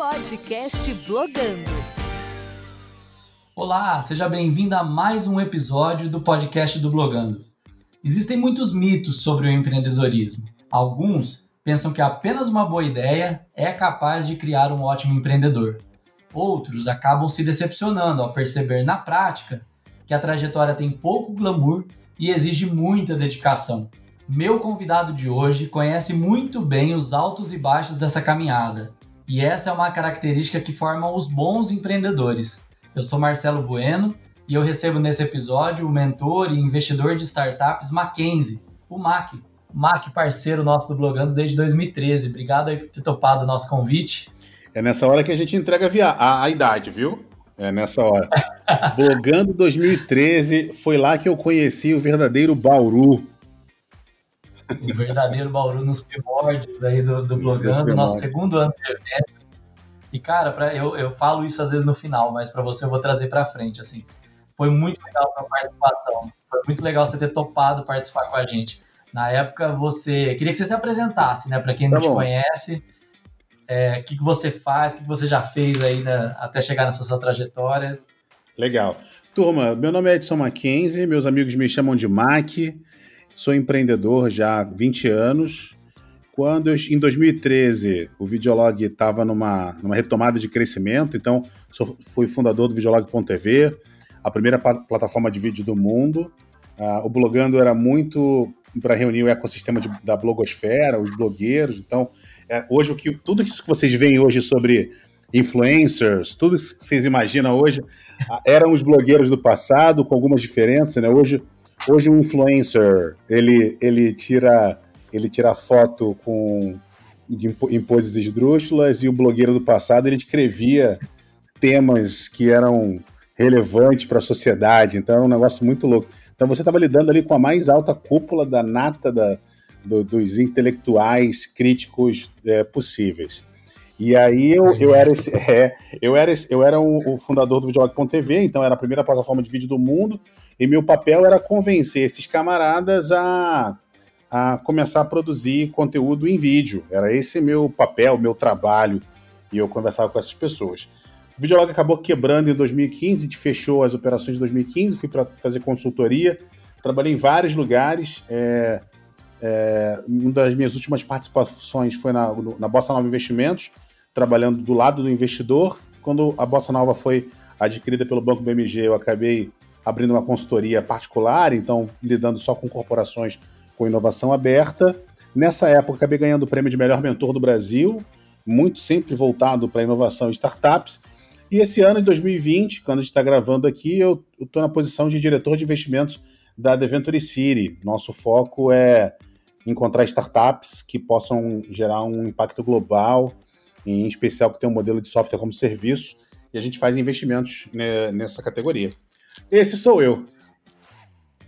Podcast Blogando. Olá, seja bem-vindo a mais um episódio do podcast do Blogando. Existem muitos mitos sobre o empreendedorismo. Alguns pensam que apenas uma boa ideia é capaz de criar um ótimo empreendedor. Outros acabam se decepcionando ao perceber na prática que a trajetória tem pouco glamour e exige muita dedicação. Meu convidado de hoje conhece muito bem os altos e baixos dessa caminhada, e essa é uma característica que forma os bons empreendedores. Eu sou Marcelo Bueno e eu recebo nesse episódio o mentor e investidor de startups Mackenzie, o Mac. Mac, parceiro nosso do Blogando desde 2013. Obrigado aí por ter topado o nosso convite. É nessa hora que a gente entrega via a, a idade, viu? É nessa hora. Blogando 2013, foi lá que eu conheci o verdadeiro Bauru o verdadeiro Bauru nos primórdios aí do, do Blogando, nosso segundo ano de evento. E, cara, pra, eu, eu falo isso às vezes no final, mas para você eu vou trazer para frente, assim. Foi muito legal a participação. Foi muito legal você ter topado participar com a gente. Na época, você... Queria que você se apresentasse, né? Para quem não tá te conhece. É, o que, que você faz, o que, que você já fez aí né, até chegar nessa sua trajetória. Legal. Turma, meu nome é Edson Mackenzie, meus amigos me chamam de Mac. Sou empreendedor já há 20 anos. Quando eu, em 2013 o Videolog estava numa, numa retomada de crescimento, então sou, fui fundador do Videolog.tv, a primeira plataforma de vídeo do mundo. Uh, o Blogando era muito para reunir o ecossistema de, da blogosfera, os blogueiros. Então, é, hoje o que tudo isso que vocês veem hoje sobre influencers, tudo isso que vocês imaginam hoje, eram os blogueiros do passado, com algumas diferenças, né? Hoje Hoje um influencer, ele, ele tira ele tira foto com em poses esdrúxulas e o blogueiro do passado ele escrevia temas que eram relevantes para a sociedade, então era um negócio muito louco. Então você estava lidando ali com a mais alta cúpula da nata da, do, dos intelectuais críticos é, possíveis. E aí eu, eu era esse, é, eu era esse, eu era o, o fundador do Videolog.tv, então era a primeira plataforma de vídeo do mundo, e meu papel era convencer esses camaradas a, a começar a produzir conteúdo em vídeo. Era esse meu papel, meu trabalho, e eu conversava com essas pessoas. O Videolog acabou quebrando em 2015, a gente fechou as operações de 2015, fui para fazer consultoria, trabalhei em vários lugares. É, é, uma das minhas últimas participações foi na, na Bossa Nova Investimentos, trabalhando do lado do investidor. Quando a Bossa Nova foi adquirida pelo Banco BMG, eu acabei abrindo uma consultoria particular, então lidando só com corporações com inovação aberta. Nessa época, acabei ganhando o prêmio de melhor mentor do Brasil, muito sempre voltado para inovação e startups. E esse ano, em 2020, quando a gente está gravando aqui, eu estou na posição de diretor de investimentos da Deventure City. Nosso foco é encontrar startups que possam gerar um impacto global em especial que tem um modelo de software como serviço, e a gente faz investimentos né, nessa categoria. Esse sou eu.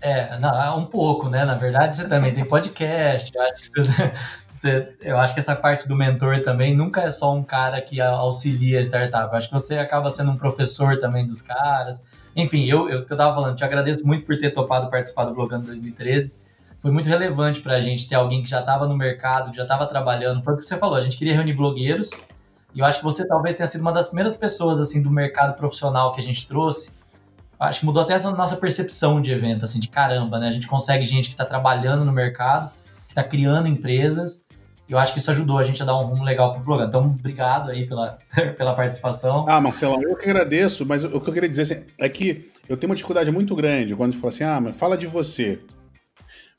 É, não, um pouco, né? Na verdade, você também tem podcast. Eu acho, que você, eu acho que essa parte do mentor também nunca é só um cara que auxilia a startup. Eu acho que você acaba sendo um professor também dos caras. Enfim, eu, eu, eu tava falando, te agradeço muito por ter topado participar do Blogando 2013 foi muito relevante para a gente ter alguém que já estava no mercado, que já estava trabalhando. Foi o que você falou, a gente queria reunir blogueiros. E eu acho que você talvez tenha sido uma das primeiras pessoas assim do mercado profissional que a gente trouxe. Acho que mudou até a nossa percepção de evento, assim, de caramba, né? A gente consegue gente que está trabalhando no mercado, que está criando empresas. Eu acho que isso ajudou a gente a dar um rumo legal para o programa. Então, obrigado aí pela, pela participação. Ah, Marcelo, eu que agradeço, mas o que eu queria dizer assim, é que eu tenho uma dificuldade muito grande quando a gente fala assim, ah, mas fala de você.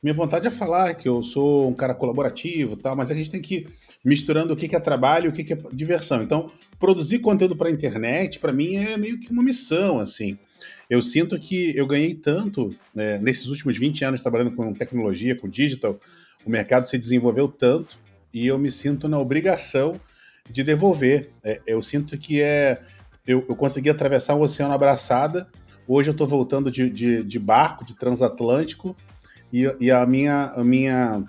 Minha vontade é falar que eu sou um cara colaborativo, tal, mas a gente tem que ir misturando o que é trabalho e o que é diversão. Então, produzir conteúdo para a internet, para mim, é meio que uma missão, assim. Eu sinto que eu ganhei tanto né, nesses últimos 20 anos trabalhando com tecnologia, com digital, o mercado se desenvolveu tanto e eu me sinto na obrigação de devolver. É, eu sinto que é. Eu, eu consegui atravessar o oceano abraçada. Hoje eu estou voltando de, de, de barco, de transatlântico, e, e a, minha, a minha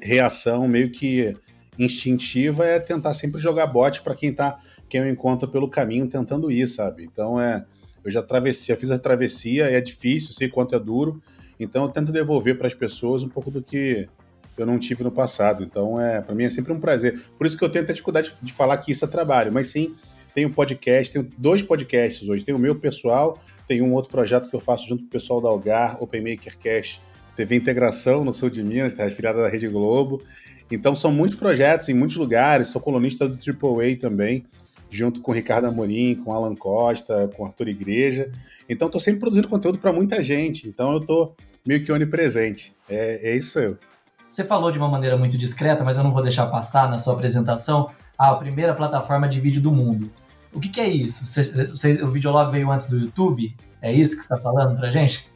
reação meio que instintiva é tentar sempre jogar bote para quem tá quem eu encontro pelo caminho tentando ir, sabe? Então é, eu já travessia, fiz a travessia, é difícil, sei quanto é duro, então eu tento devolver para as pessoas um pouco do que eu não tive no passado. Então, é, para mim é sempre um prazer. Por isso que eu tenho até dificuldade de falar que isso é trabalho, mas sim, tenho podcast, tenho dois podcasts hoje. Tem o meu pessoal, tem um outro projeto que eu faço junto com o pessoal da Algar, Open Maker Cast, TV Integração no sul de Minas, está afiliada da Rede Globo. Então são muitos projetos em muitos lugares, sou colunista do AAA também, junto com Ricardo Amorim, com Alan Costa, com Arthur Igreja. Então estou sempre produzindo conteúdo para muita gente, então eu estou meio que onipresente. É, é isso eu. Você falou de uma maneira muito discreta, mas eu não vou deixar passar na sua apresentação. A primeira plataforma de vídeo do mundo. O que, que é isso? Você, você, o Videolog veio antes do YouTube? É isso que você está falando pra gente?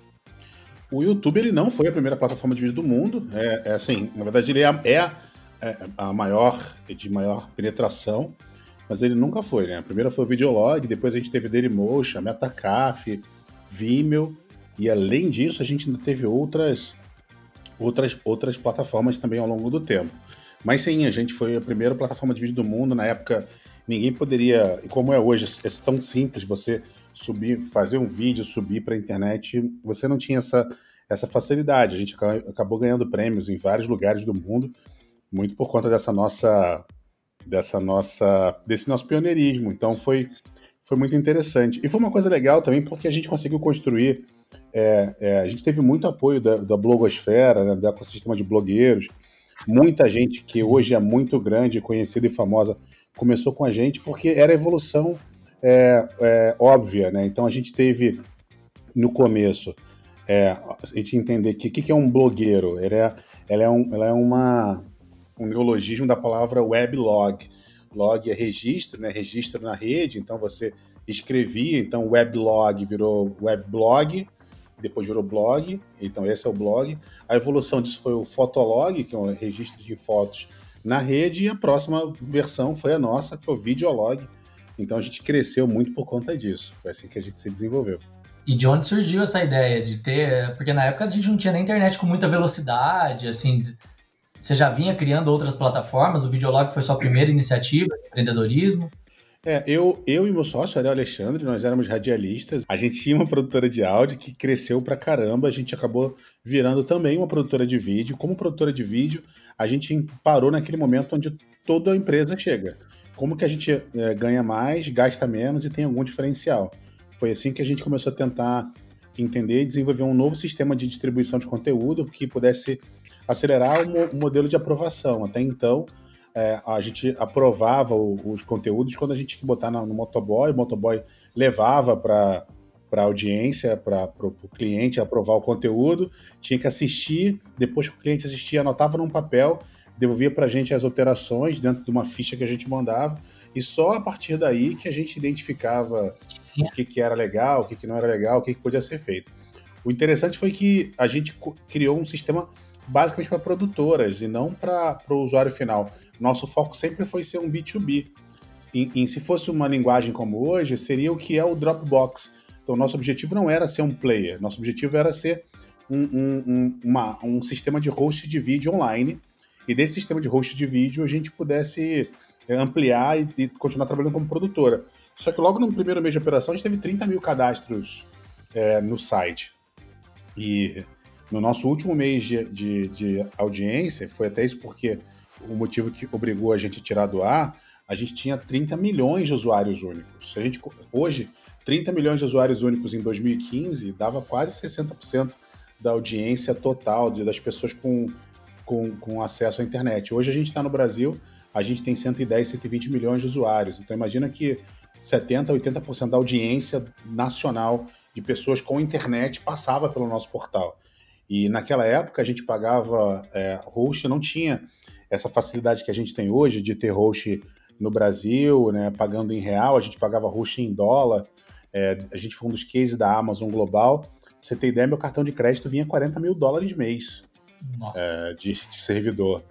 O YouTube ele não foi a primeira plataforma de vídeo do mundo. É, é assim, na verdade ele é, é, é, a maior de maior penetração, mas ele nunca foi, né? A primeira foi o Videolog, depois a gente teve Dailymotion, Metacaf, Vimeo e além disso a gente ainda teve outras outras outras plataformas também ao longo do tempo. Mas sim, a gente foi a primeira plataforma de vídeo do mundo na época ninguém poderia, e como é hoje, é tão simples você subir, fazer um vídeo, subir para a internet, você não tinha essa, essa facilidade. A gente acabou ganhando prêmios em vários lugares do mundo, muito por conta dessa nossa, dessa nossa, desse nosso pioneirismo. Então foi, foi muito interessante. E foi uma coisa legal também porque a gente conseguiu construir, é, é, a gente teve muito apoio da, da blogosfera, né, do ecossistema de blogueiros, muita gente que hoje é muito grande, conhecida e famosa começou com a gente porque era a evolução é, é, óbvia, né? Então a gente teve no começo é, a gente entender que o que, que, é um blogueiro. Ela é, ela é, um, ela é uma, um neologismo da palavra weblog. Log é registro, né? Registro na rede. Então você escrevia, então weblog virou weblog, depois virou blog. Então esse é o blog. A evolução disso foi o fotolog, que é um registro de fotos na rede, e a próxima versão foi a nossa, que é o videolog. Então a gente cresceu muito por conta disso. Foi assim que a gente se desenvolveu. E de onde surgiu essa ideia de ter. Porque na época a gente não tinha nem internet com muita velocidade, assim. Você já vinha criando outras plataformas, o Videolog foi sua primeira iniciativa de empreendedorismo. É, eu, eu e meu sócio, Ariel Alexandre, nós éramos radialistas. A gente tinha uma produtora de áudio que cresceu pra caramba. A gente acabou virando também uma produtora de vídeo. Como produtora de vídeo, a gente parou naquele momento onde toda a empresa chega. Como que a gente é, ganha mais, gasta menos e tem algum diferencial? Foi assim que a gente começou a tentar entender e desenvolver um novo sistema de distribuição de conteúdo que pudesse acelerar o, modelo de aprovação. Até então, é, a gente aprovava o, os conteúdos quando a gente tinha que botar no, no motoboy, o motoboy levava para para a audiência, para o cliente aprovar o conteúdo, tinha que assistir, depois que o cliente assistia, anotava num papel, devolvia para a gente as alterações dentro de uma ficha que a gente mandava, e só a partir daí que a gente identificava o que, que era legal, o que, que não era legal, o que, que podia ser feito. O interessante foi que a gente criou um sistema basicamente para produtoras e não para o usuário final. Nosso foco sempre foi ser um B2B. E, se fosse uma linguagem como hoje, seria o que é o Dropbox então, nosso objetivo não era ser um player, nosso objetivo era ser um, um, um, uma, um sistema de host de vídeo online. E desse sistema de host de vídeo a gente pudesse eh, ampliar e, e continuar trabalhando como produtora. Só que logo no primeiro mês de operação a gente teve 30 mil cadastros é, no site. E no nosso último mês de, de, de, audiência, foi até isso porque o motivo que obrigou a gente a tirar do ar, a gente tinha 30 milhões de usuários únicos. A gente, hoje, 30 milhões de usuários únicos em 2015 dava quase 60% da audiência total de, das pessoas com, com, com acesso à internet. Hoje a gente está no Brasil, a gente tem 110, 120 milhões de usuários. Então imagina que 70, 80% da audiência nacional de pessoas com internet passava pelo nosso portal. E naquela época a gente pagava é, host, não tinha essa facilidade que a gente tem hoje de ter host no Brasil, né, pagando em real, a gente pagava host em dólar. É, a gente foi um dos cases da Amazon Global. Pra você ter ideia, meu cartão de crédito vinha 40 mil dólares mês é, de, de, servidor.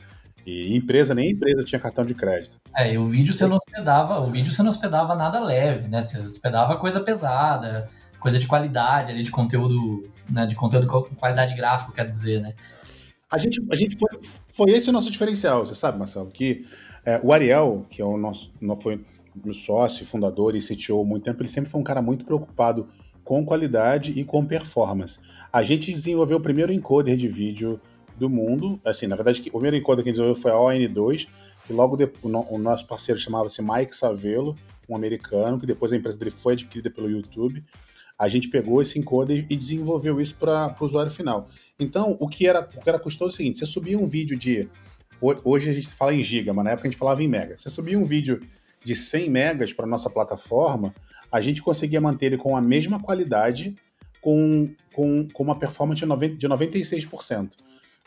E empresa, nem empresa tinha cartão de crédito. É, e o vídeo você não hospedava, o vídeo você não hospedava nada leve, né? Você hospedava coisa pesada, coisa de qualidade ali, de conteúdo, né? De conteúdo com qualidade gráfica, quer dizer, né? A gente, a gente foi, foi esse o nosso diferencial, você sabe, Marcelo, que é, o Ariel, que é o nosso, foi meu sócio, fundador e CTO há muito tempo, ele sempre foi um cara muito preocupado com qualidade e com performance. A gente desenvolveu o primeiro encoder de vídeo do mundo. Assim, na verdade, o primeiro encoder que desenvolveu foi a ON2, que logo depois, o nosso parceiro chamava-se Mike Savelo, um americano, que depois a empresa dele foi adquirida pelo YouTube. A gente pegou esse encoder e desenvolveu isso para o usuário final. Então, o que era, o que era custoso é o seguinte: você subia um vídeo de. Hoje a gente fala em giga, mas na época a gente falava em mega. Você subia um vídeo de 100 megas para nossa plataforma, a gente conseguia manter ele com a mesma qualidade, com, com, com uma performance de, 90, de 96%.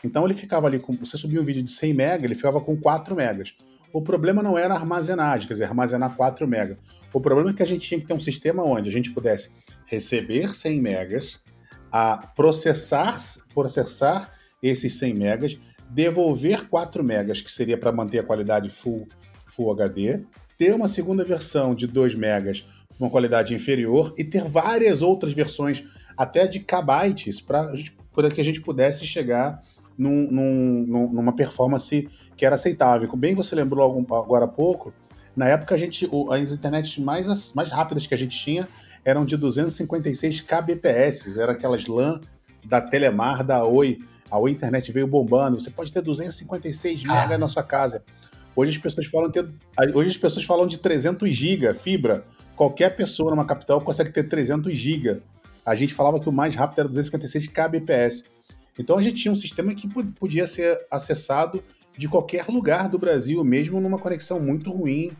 Então ele ficava ali, com, você subia um vídeo de 100 megas, ele ficava com 4 megas. O problema não era armazenagem, quer dizer, armazenar 4 megas. O problema é que a gente tinha que ter um sistema onde a gente pudesse receber 100 megas, a processar, processar esses 100 megas, devolver 4 megas, que seria para manter a qualidade full, full HD, ter uma segunda versão de 2 megas uma qualidade inferior e ter várias outras versões, até de kbytes, para que a gente pudesse chegar num, num, numa performance que era aceitável. Como bem você lembrou agora há pouco, na época a gente, as internets mais, mais rápidas que a gente tinha eram de 256 kbps, era aquelas LAN da Telemar, da Oi. A Oi Internet veio bombando, você pode ter 256 MB na sua casa. Hoje as pessoas falam ter, hoje as pessoas falam de 300 GB fibra. Qualquer pessoa numa capital consegue ter 300 GB. A gente falava que o mais rápido era 256 kbps. Então a gente tinha um sistema que podia ser acessado de qualquer lugar do Brasil, mesmo numa conexão muito ruim.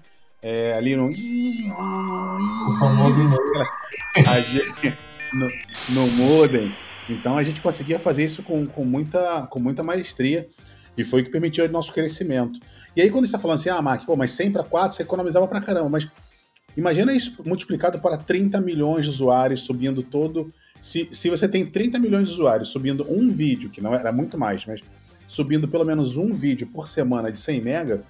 É, ali no. O famoso no, no modem. Então a gente conseguia fazer isso com, com, muita, com muita maestria e foi o que permitiu o nosso crescimento. E aí, quando você está falando assim, ah, Mac, pô, mas 100 para 4 você economizava para caramba, mas imagina isso multiplicado para 30 milhões de usuários subindo todo. Se, se você tem 30 milhões de usuários subindo um vídeo, que não era muito mais, mas subindo pelo menos um vídeo por semana de 100 mega,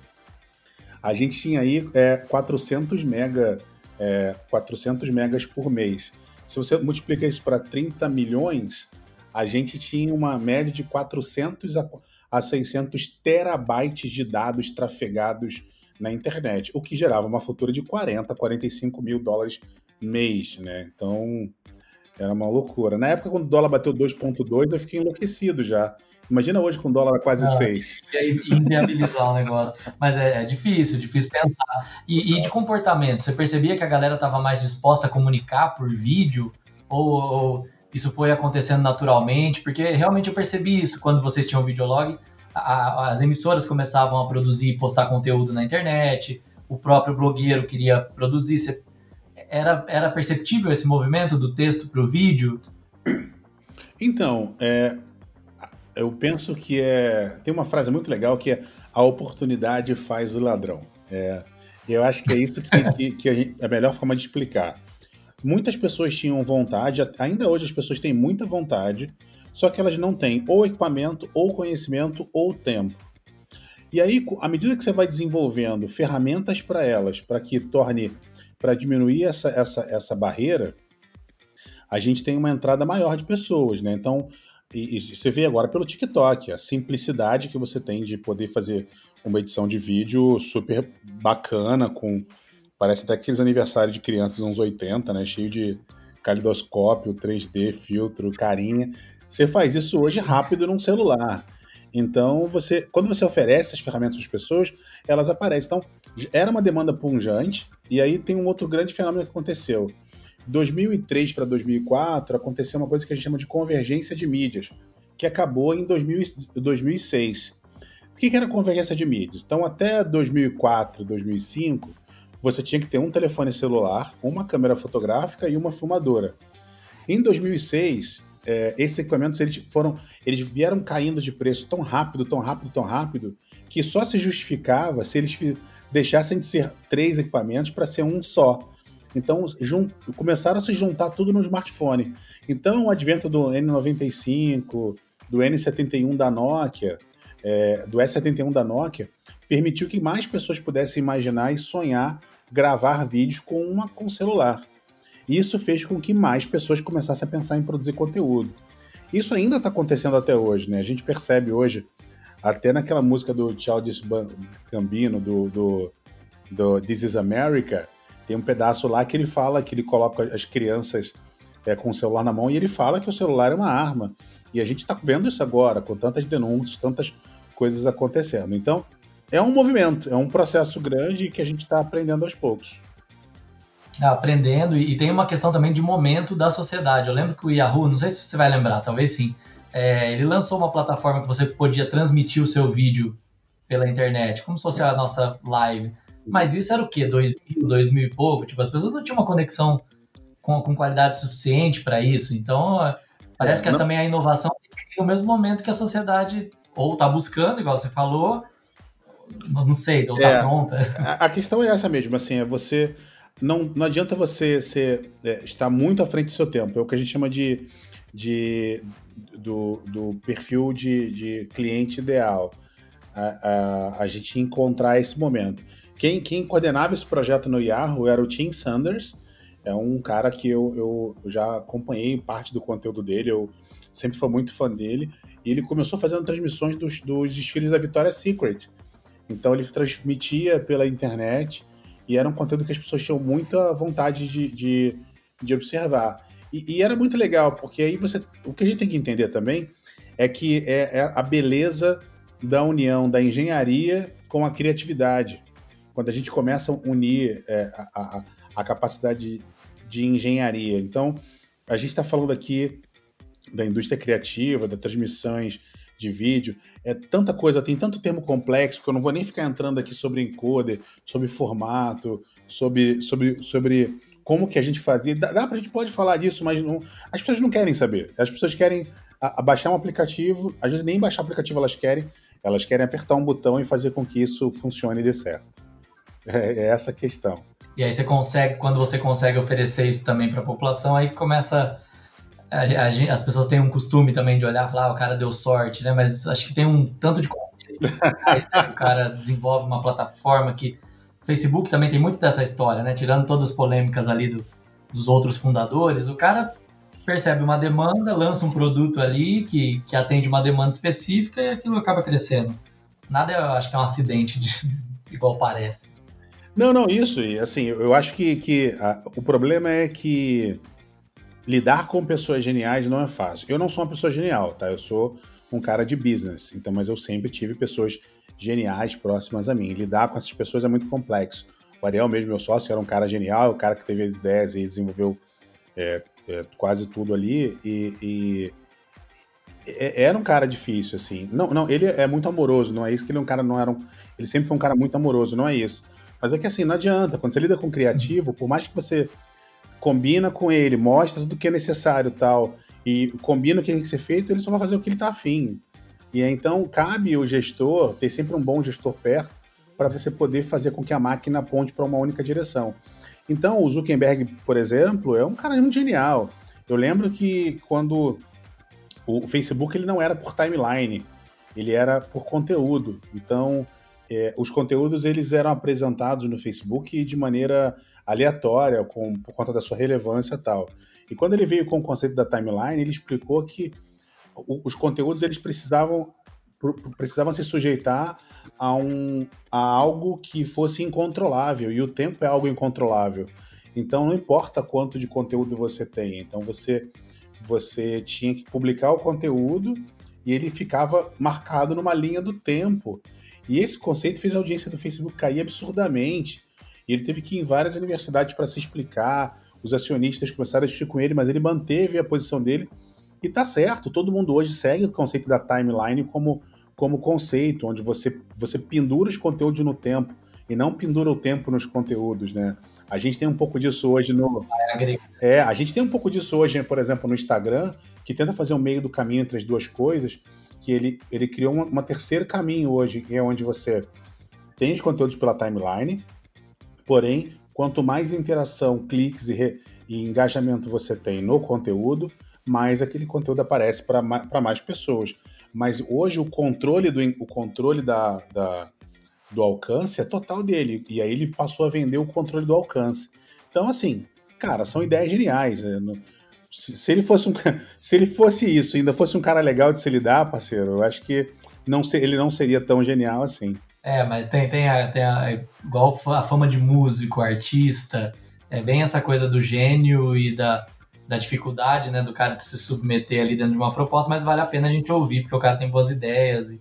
a gente tinha aí é, 400 mega, é, 400 megas por mês. Se você multiplica isso para 30 milhões, a gente tinha uma média de 400 a a 600 terabytes de dados trafegados na internet, o que gerava uma fatura de 40, 45 mil dólares mês, né? Então, era uma loucura. Na época, quando o dólar bateu 2,2, eu fiquei enlouquecido já. Imagina hoje com o dólar quase ah, 6. E aí inviabilizar o negócio. Mas é, é, difícil, difícil pensar. E, e, de comportamento, você percebia que a galera estava mais disposta a comunicar por vídeo? Ou, ou isso foi acontecendo naturalmente, porque realmente eu percebi isso quando vocês tinham o videolog, a, as emissoras começavam a produzir e postar conteúdo na internet, o próprio blogueiro queria produzir. Era, era perceptível esse movimento do texto para o vídeo? Então, é, eu penso que é. Tem uma frase muito legal que é a oportunidade faz o ladrão. É, eu acho que é isso que, que, que a, gente, é a melhor forma de explicar muitas pessoas tinham vontade, ainda hoje as pessoas têm muita vontade, só que elas não têm ou equipamento, ou conhecimento, ou tempo. E aí, à medida que você vai desenvolvendo ferramentas para elas, para que torne, para diminuir essa, essa, essa barreira, a gente tem uma entrada maior de pessoas, né? Então, e, e você vê agora pelo TikTok, a simplicidade que você tem de poder fazer uma edição de vídeo super bacana, com Parece até aqueles aniversários de crianças dos anos 80, né? Cheio de calidoscópio, 3D, filtro, carinha. Você faz isso hoje rápido num celular. Então, você, quando você oferece as ferramentas as pessoas, elas aparecem. Então, era uma demanda punjante, e aí tem um outro grande fenômeno que aconteceu. 2003 para 2004 aconteceu uma coisa que a gente chama de convergência de mídias, que acabou em 2000, 2006. O que era convergência de mídias? Então, até 2004, 2005, você tinha que ter um telefone celular, uma câmera fotográfica e uma filmadora. Em 2006, é, esses equipamentos eles foram, eles vieram caindo de preço tão rápido, tão rápido, tão rápido, que só se justificava se eles deixassem de ser três equipamentos para ser um só. Então começaram a se juntar tudo no smartphone. Então o advento do N95, do N71 da Nokia, é, do S71 da Nokia, permitiu que mais pessoas pudessem imaginar e sonhar gravar vídeos com, uma, com celular. Isso fez com que mais pessoas começassem a pensar em produzir conteúdo. Isso ainda está acontecendo até hoje, né? A gente percebe hoje, até naquela música do Childish Gambino, do, do, do This is America, tem um pedaço lá que ele fala que ele coloca as crianças é, com o celular na mão e ele fala que o celular é uma arma. E a gente está vendo isso agora, com tantas denúncias, tantas coisas acontecendo. Então, é um movimento, é um processo grande que a gente está aprendendo aos poucos. Aprendendo, e tem uma questão também de momento da sociedade. Eu lembro que o Yahoo, não sei se você vai lembrar, talvez sim, é, ele lançou uma plataforma que você podia transmitir o seu vídeo pela internet, como se fosse a nossa live. Mas isso era o quê? 2000, 2000 e pouco? Tipo, as pessoas não tinham uma conexão com, com qualidade suficiente para isso. Então, parece é, que é também a inovação tem no mesmo momento que a sociedade ou está buscando, igual você falou, não sei, ou está é, pronta. A, a, questão é essa mesmo, assim, é você... Não, não adianta você ser, é, estar muito à frente do seu tempo. É o que a gente chama de, de do, do perfil de, de cliente ideal. A, a, a, gente encontrar esse momento. Quem, quem coordenava esse projeto no Yahoo era o Tim Sanders, é um cara que eu, eu já acompanhei parte do conteúdo dele, eu sempre fui muito fã dele, e ele começou fazendo transmissões dos, dos desfiles da Victoria's Secret. Então ele transmitia pela internet e era um conteúdo que as pessoas tinham muita vontade de, de, de observar. E, e, era muito legal, porque aí você. O que a gente tem que entender também é que é, é a beleza da união da engenharia com a criatividade. Quando a gente começa a unir é, a, a, a, capacidade de, de engenharia. Então, a gente está falando aqui da indústria criativa, das transmissões de vídeo, é tanta coisa, tem tanto termo complexo que eu não vou nem ficar entrando aqui sobre encoder, sobre formato, sobre, sobre, sobre como que a gente fazia. Dá, dá pra gente pode falar disso, mas não, as pessoas não querem saber. As pessoas querem baixar um aplicativo, às vezes nem baixar aplicativo elas querem, elas querem apertar um botão e fazer com que isso funcione e dê certo. É, é essa a questão. E aí você consegue, quando você consegue oferecer isso também para a população, aí começa a, a, as pessoas têm um costume também de olhar e falar, ah, o cara deu sorte, né? Mas acho que tem um tanto de o cara desenvolve uma plataforma que Facebook também tem muito dessa história, né? Tirando todas as polêmicas ali do, dos outros fundadores, o cara percebe uma demanda, lança um produto ali que, que atende uma demanda específica e aquilo acaba crescendo. Nada, eu acho que é um acidente de, igual parece. Não, não, isso. E assim, eu acho que, que a, o problema é que lidar com pessoas geniais não é fácil. Eu não sou uma pessoa genial, tá? Eu sou um cara de business, então, mas eu sempre tive pessoas geniais próximas a mim. Lidar com essas pessoas é muito complexo. O Ariel, mesmo meu sócio, era um cara genial, o cara que teve as ideias e desenvolveu é, é, quase tudo ali. E, e, era um cara difícil, assim. Não, não, ele é muito amoroso, não é isso que ele é um cara, não era um, Ele sempre foi um cara muito amoroso, não é isso. Mas é que assim, não adianta. Quando você lida com criativo, por mais que você combina com ele, mostra tudo que é necessário tal, e combina o que tem que ser feito, ele só vai fazer o que ele está afim. E então cabe o gestor ter sempre um bom gestor perto para você poder fazer com que a máquina aponte para uma única direção. Então, o Zuckerberg, por exemplo, é um cara muito genial. Eu lembro que quando o Facebook ele não era por timeline, ele era por conteúdo. Então, é, os conteúdos eles eram apresentados no Facebook de maneira aleatória, com, por conta da sua relevância e tal. E quando ele veio com o conceito da timeline, ele explicou que os conteúdos eles precisavam precisavam se sujeitar a, um, a algo que fosse incontrolável, e o tempo é algo incontrolável. Então não importa quanto de conteúdo você tem, então você você tinha que publicar o conteúdo e ele ficava marcado numa linha do tempo. E esse conceito fez a audiência do Facebook cair absurdamente. E ele teve que ir em várias universidades para se explicar. Os acionistas começaram a discutir com ele, mas ele manteve a posição dele. E tá certo, todo mundo hoje segue o conceito da timeline como, como conceito, onde você, você pendura os conteúdos no tempo e não pendura o tempo nos conteúdos, né? A gente tem um pouco disso hoje no. É, a gente tem um pouco disso hoje, por exemplo, no Instagram, que tenta fazer um meio do caminho entre as duas coisas, que ele, ele criou uma terceiro caminho hoje, que é onde você tem os conteúdos pela timeline, Porém, quanto mais interação, cliques e, e engajamento você tem no conteúdo, mais aquele conteúdo aparece para mais, pessoas. Mas hoje o controle do, o controle da, da, do alcance é total dele. E aí ele passou a vender o controle do alcance. Então, assim, cara, são ideias geniais. Né? Se, se, ele fosse um, se ele fosse isso, ainda fosse um cara legal de se lidar, parceiro, eu acho que não, ele não seria tão genial assim. É, mas tem, tem, a, tem a, igual a fama de músico, artista, é bem essa coisa do gênio e da, da dificuldade, né, do cara de se submeter ali dentro de uma proposta, mas vale a pena a gente ouvir, porque o cara tem boas ideias e,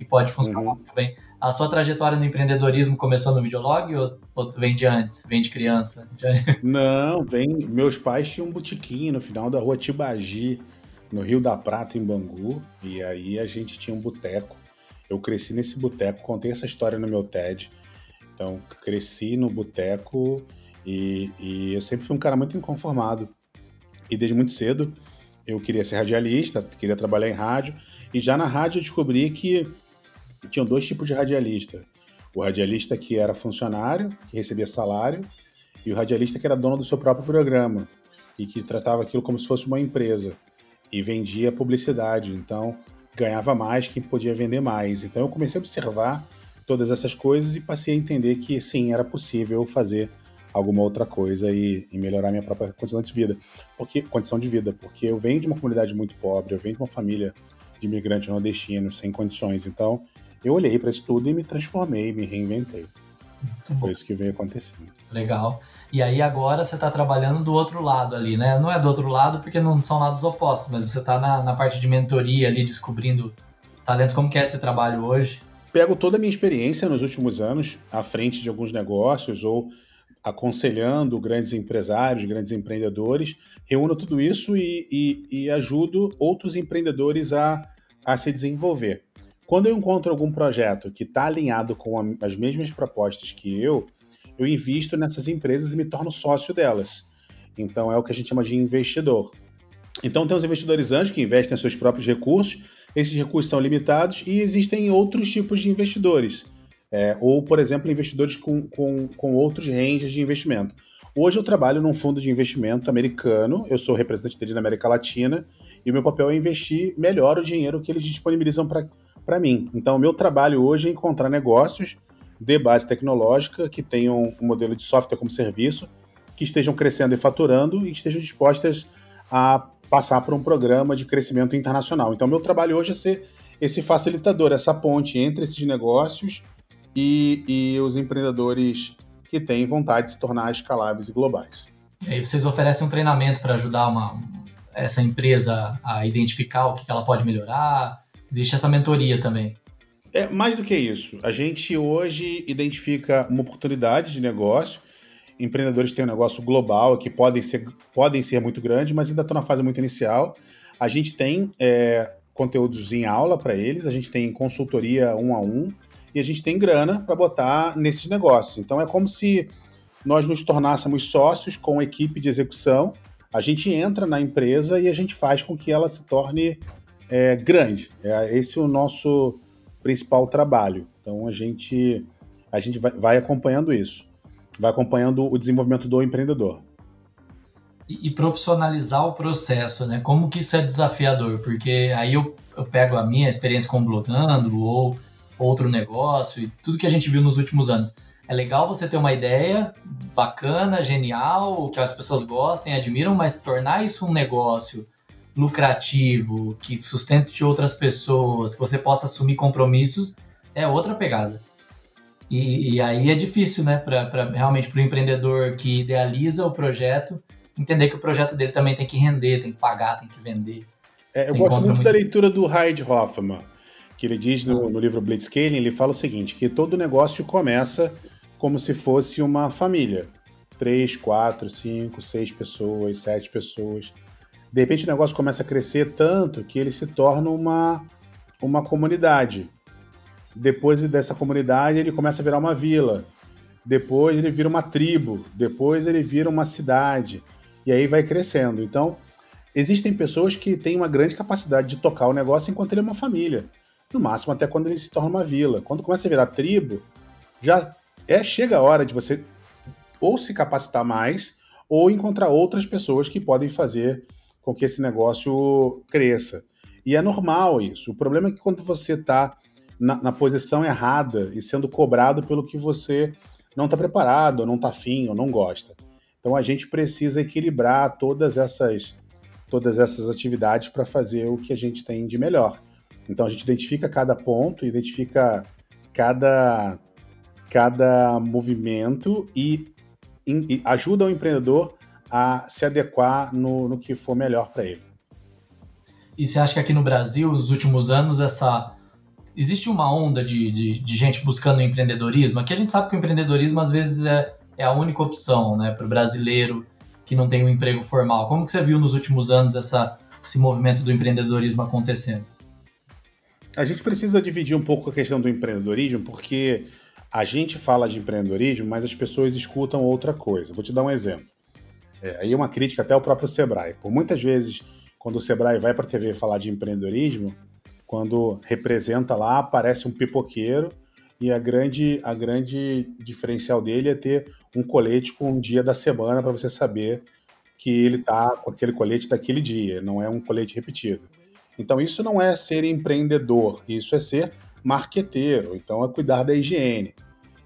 e pode funcionar uhum. muito bem. A sua trajetória no empreendedorismo começou no videolog ou, ou vem de antes, vem de criança? Não, vem. Meus pais tinham um botiquinho no final da rua Tibagi, no Rio da Prata, em Bangu, e aí a gente tinha um boteco. Eu cresci nesse boteco, contei essa história no meu TED. Então, cresci no boteco e, e, eu sempre fui um cara muito inconformado. E desde muito cedo eu queria ser radialista, queria trabalhar em rádio. E já na rádio eu descobri que tinham dois tipos de radialista. O radialista que era funcionário, que recebia salário, e o radialista que era dono do seu próprio programa e que tratava aquilo como se fosse uma empresa e vendia publicidade. Então, ganhava mais quem podia vender mais. Então, eu comecei a observar todas essas coisas e passei a entender que sim, era possível fazer alguma outra coisa e, e, melhorar minha própria condição de vida. Porque condição de vida, porque eu venho de uma comunidade muito pobre, eu venho de uma família de imigrantes nordestinos sem condições. Então, eu olhei para isso tudo e me transformei, me reinventei. Muito Foi isso que veio acontecendo. Legal. E aí agora você está trabalhando do outro lado ali, né? Não é do outro lado porque não são lados opostos, mas você está na, na parte de mentoria ali, descobrindo talentos. Como que é esse trabalho hoje? Pego toda a minha experiência nos últimos anos à frente de alguns negócios ou aconselhando grandes empresários, grandes empreendedores, reúno tudo isso e, e, e ajudo outros empreendedores a, a se desenvolver. Quando eu encontro algum projeto que está alinhado com a, as mesmas propostas que eu, eu invisto nessas empresas e me torno sócio delas. Então é o que a gente chama de investidor. Então tem os investidores anjos que investem seus próprios recursos, esses recursos são limitados e existem outros tipos de investidores é, ou, por exemplo, investidores com, com, com outros ranges de investimento. Hoje eu trabalho num fundo de investimento americano, eu sou representante dele na América Latina, e o meu papel é investir melhor o dinheiro que eles disponibilizam para mim. Então, o meu trabalho hoje é encontrar negócios de base tecnológica que tenham um modelo de software como serviço, que estejam crescendo e faturando e estejam dispostas a passar por um programa de crescimento internacional. Então, meu trabalho hoje é ser esse facilitador, essa ponte entre esses negócios e, e os empreendedores que têm vontade de se tornar escaláveis e globais. E aí vocês oferecem um treinamento para ajudar uma, essa empresa a identificar o que ela pode melhorar? Existe essa mentoria também? É mais do que isso. A gente hoje identifica uma oportunidade de negócio. Empreendedores têm um negócio global que podem ser, podem ser muito grandes, mas ainda estão na fase muito inicial. A gente tem é, conteúdos em aula para eles, a gente tem consultoria um a um, e a gente tem grana para botar nesses negócios. Então é como se nós nos tornássemos sócios com a equipe de execução, a gente entra na empresa e a gente faz com que ela se torne é, grande. É, esse é o nosso principal trabalho. Então a gente, a gente vai, vai acompanhando isso, vai acompanhando o desenvolvimento do empreendedor. E, e profissionalizar o processo, né? Como que isso é desafiador? Porque aí eu, eu pego a minha experiência com blogando ou outro negócio e tudo que a gente viu nos últimos anos. É legal você ter uma ideia bacana, genial, que as pessoas gostem, admiram, mas tornar isso um negócio lucrativo, que sustente outras pessoas, que você possa assumir compromissos, é outra pegada. E, e aí é difícil, né, pra, pra realmente para o empreendedor que idealiza o projeto, entender que o projeto dele também tem que render, tem que pagar, tem que vender. É, eu gosto muito, muito da leitura do Hyde Hoffman que ele diz no, no livro Blitzscaling, ele fala o seguinte, que todo negócio começa como se fosse uma família. Três, quatro, cinco, seis pessoas, sete pessoas. De repente o negócio começa a crescer tanto que ele se torna uma, uma comunidade. Depois dessa comunidade ele começa a virar uma vila. Depois ele vira uma tribo. Depois ele vira uma cidade. E aí vai crescendo. Então, existem pessoas que têm uma grande capacidade de tocar o negócio enquanto ele é uma família no máximo até quando ele se torna uma vila. Quando começa a virar tribo, já é chega a hora de você ou se capacitar mais ou encontrar outras pessoas que podem fazer com que esse negócio cresça. E é normal isso. O problema é que quando você está na, na, posição errada e sendo cobrado pelo que você não está preparado, ou não está afim, ou não gosta. Então a gente precisa equilibrar todas essas, todas essas atividades para fazer o que a gente tem de melhor. Então a gente identifica cada ponto, identifica cada, cada movimento e, e ajuda o empreendedor a se adequar no, no que for melhor para ele. E você acha que aqui no Brasil, nos últimos anos, essa existe uma onda de, de, de gente buscando empreendedorismo? Aqui a gente sabe que o empreendedorismo às vezes é, é a única opção né, para o brasileiro que não tem um emprego formal. Como que você viu nos últimos anos essa, esse movimento do empreendedorismo acontecendo? A gente precisa dividir um pouco a questão do empreendedorismo, porque a gente fala de empreendedorismo, mas as pessoas escutam outra coisa. Vou te dar um exemplo. É, aí é uma crítica até ao próprio Sebrae. Por muitas vezes, quando o Sebrae vai para a TV falar de empreendedorismo, quando representa lá, aparece um pipoqueiro e a grande, a grande diferencial dele é ter um colete com um dia da semana para você saber que ele está com aquele colete daquele dia, não é um colete repetido. Então isso não é ser empreendedor, isso é ser marqueteiro, então é cuidar da higiene.